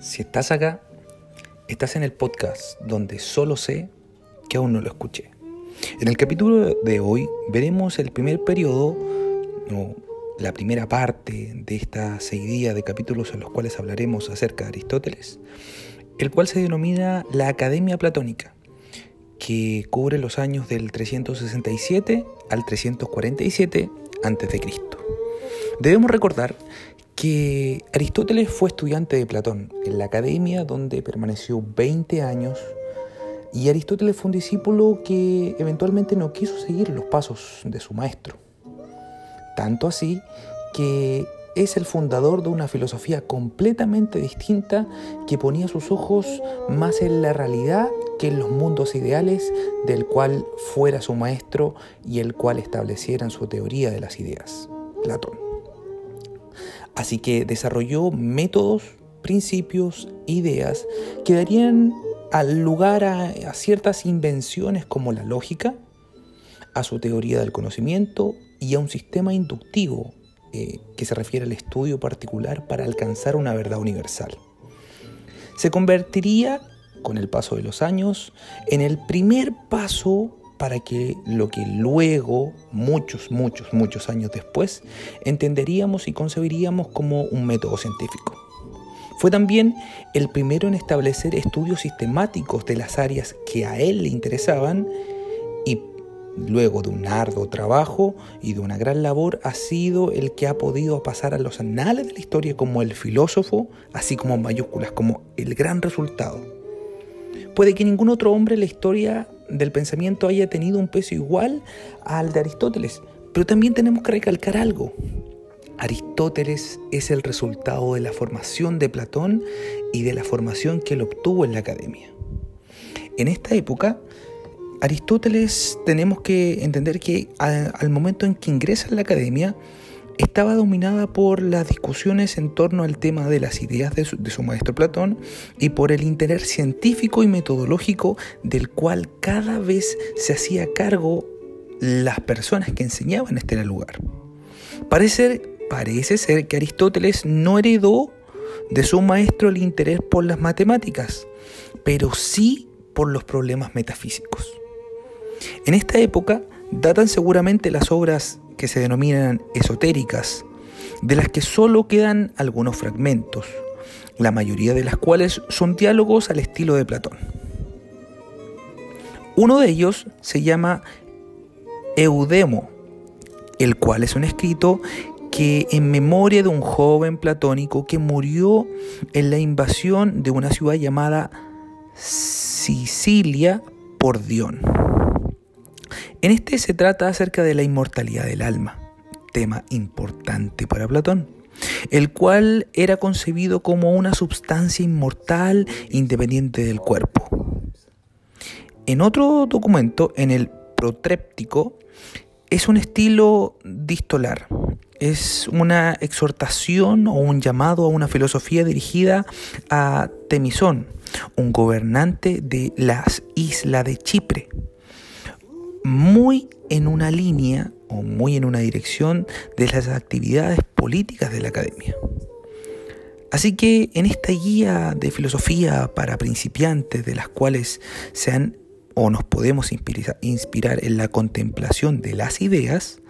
Si estás acá, estás en el podcast donde solo sé que aún no lo escuché. En el capítulo de hoy veremos el primer periodo, o la primera parte de esta seguidilla de capítulos en los cuales hablaremos acerca de Aristóteles, el cual se denomina la Academia Platónica, que cubre los años del 367 al 347 a.C. Debemos recordar que Aristóteles fue estudiante de Platón en la academia donde permaneció 20 años y Aristóteles fue un discípulo que eventualmente no quiso seguir los pasos de su maestro. Tanto así que es el fundador de una filosofía completamente distinta que ponía sus ojos más en la realidad que en los mundos ideales del cual fuera su maestro y el cual estableciera su teoría de las ideas, Platón. Así que desarrolló métodos, principios, ideas que darían al lugar a, ciertas invenciones como la lógica, a su teoría del conocimiento y a un sistema inductivo eh, que se refiere al estudio particular para alcanzar una verdad universal. Se convertiría, con el paso de los años, en el primer paso para que lo que luego, muchos, muchos, muchos años después, entenderíamos y concebiríamos como un método científico. Fue también el primero en establecer estudios sistemáticos de las áreas que a él le interesaban y luego de un arduo trabajo y de una gran labor ha sido el que ha podido pasar a los anales de la historia como el filósofo, así como en mayúsculas, como el gran resultado. Puede que ningún otro hombre en la historia del pensamiento haya tenido un peso igual al de Aristóteles. Pero también tenemos que recalcar algo. Aristóteles es el resultado de la formación de Platón y de la formación que él obtuvo en la academia. En esta época, Aristóteles tenemos que entender que al momento en que ingresa en la academia, estaba dominada por las discusiones en torno al tema de las ideas de su, maestro Platón y por el interés científico y metodológico del cual cada vez se hacía cargo las personas que enseñaban este lugar. Parece, parece ser que Aristóteles no heredó de su maestro el interés por las matemáticas, pero sí por los problemas metafísicos. En esta época datan seguramente las obras que se denominan esotéricas, de las que solo quedan algunos fragmentos, la mayoría de las cuales son diálogos al estilo de Platón. Uno de ellos se llama Eudemo, el cual es un escrito que en memoria de un joven platónico que murió en la invasión de una ciudad llamada Sicilia por Dion. En este se trata acerca de la inmortalidad del alma, tema importante para Platón, el cual era concebido como una sustancia inmortal independiente del cuerpo. En otro documento, en el protréptico, es un estilo distolar, es una exhortación o un llamado a una filosofía dirigida a Temisón, un gobernante de las islas de Chipre muy en una línea o muy en una dirección de las actividades políticas de la academia. Así que en esta guía de filosofía para principiantes de las cuales se han o nos podemos inspirar en la contemplación de las ideas,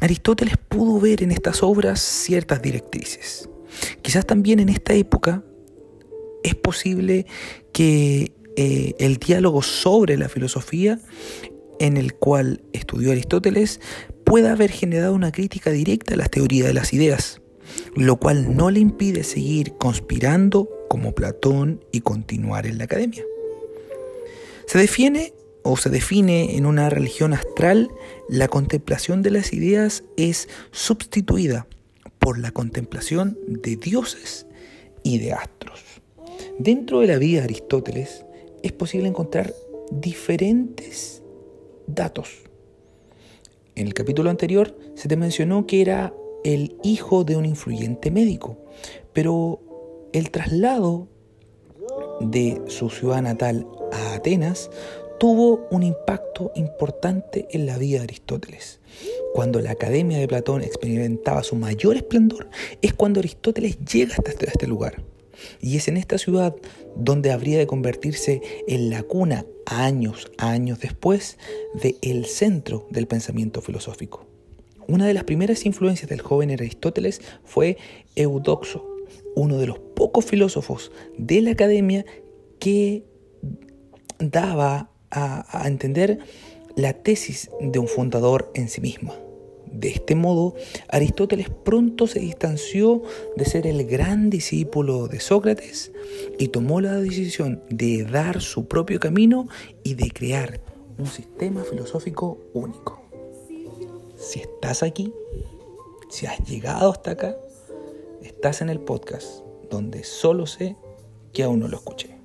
Aristóteles pudo ver en estas obras ciertas directrices. Quizás también en esta época es posible que eh, el diálogo sobre la filosofía en el cual estudió Aristóteles pueda haber generado una crítica directa a las teorías de las ideas, lo cual no le impide seguir conspirando como Platón y continuar en la academia. Se define o se define en una religión astral, la contemplación de las ideas es sustituida por la contemplación de dioses y de astros. Dentro de la vida de Aristóteles, es posible encontrar diferentes datos. En el capítulo anterior se te mencionó que era el hijo de un influyente médico, pero el traslado de su ciudad natal a Atenas tuvo un impacto importante en la vida de Aristóteles. Cuando la Academia de Platón experimentaba su mayor esplendor, es cuando Aristóteles llega hasta este, lugar. Y es en esta ciudad donde habría de convertirse en la cuna, años, años después, del el centro del pensamiento filosófico. Una de las primeras influencias del joven Aristóteles fue Eudoxo, uno de los pocos filósofos de la academia que daba a, a entender la tesis de un fundador en sí misma. De este modo, Aristóteles pronto se distanció de ser el gran discípulo de Sócrates y tomó la decisión de dar su propio camino y de crear un sistema filosófico único. Si estás aquí, si has llegado hasta acá, estás en el podcast donde solo sé que aún no lo escuché.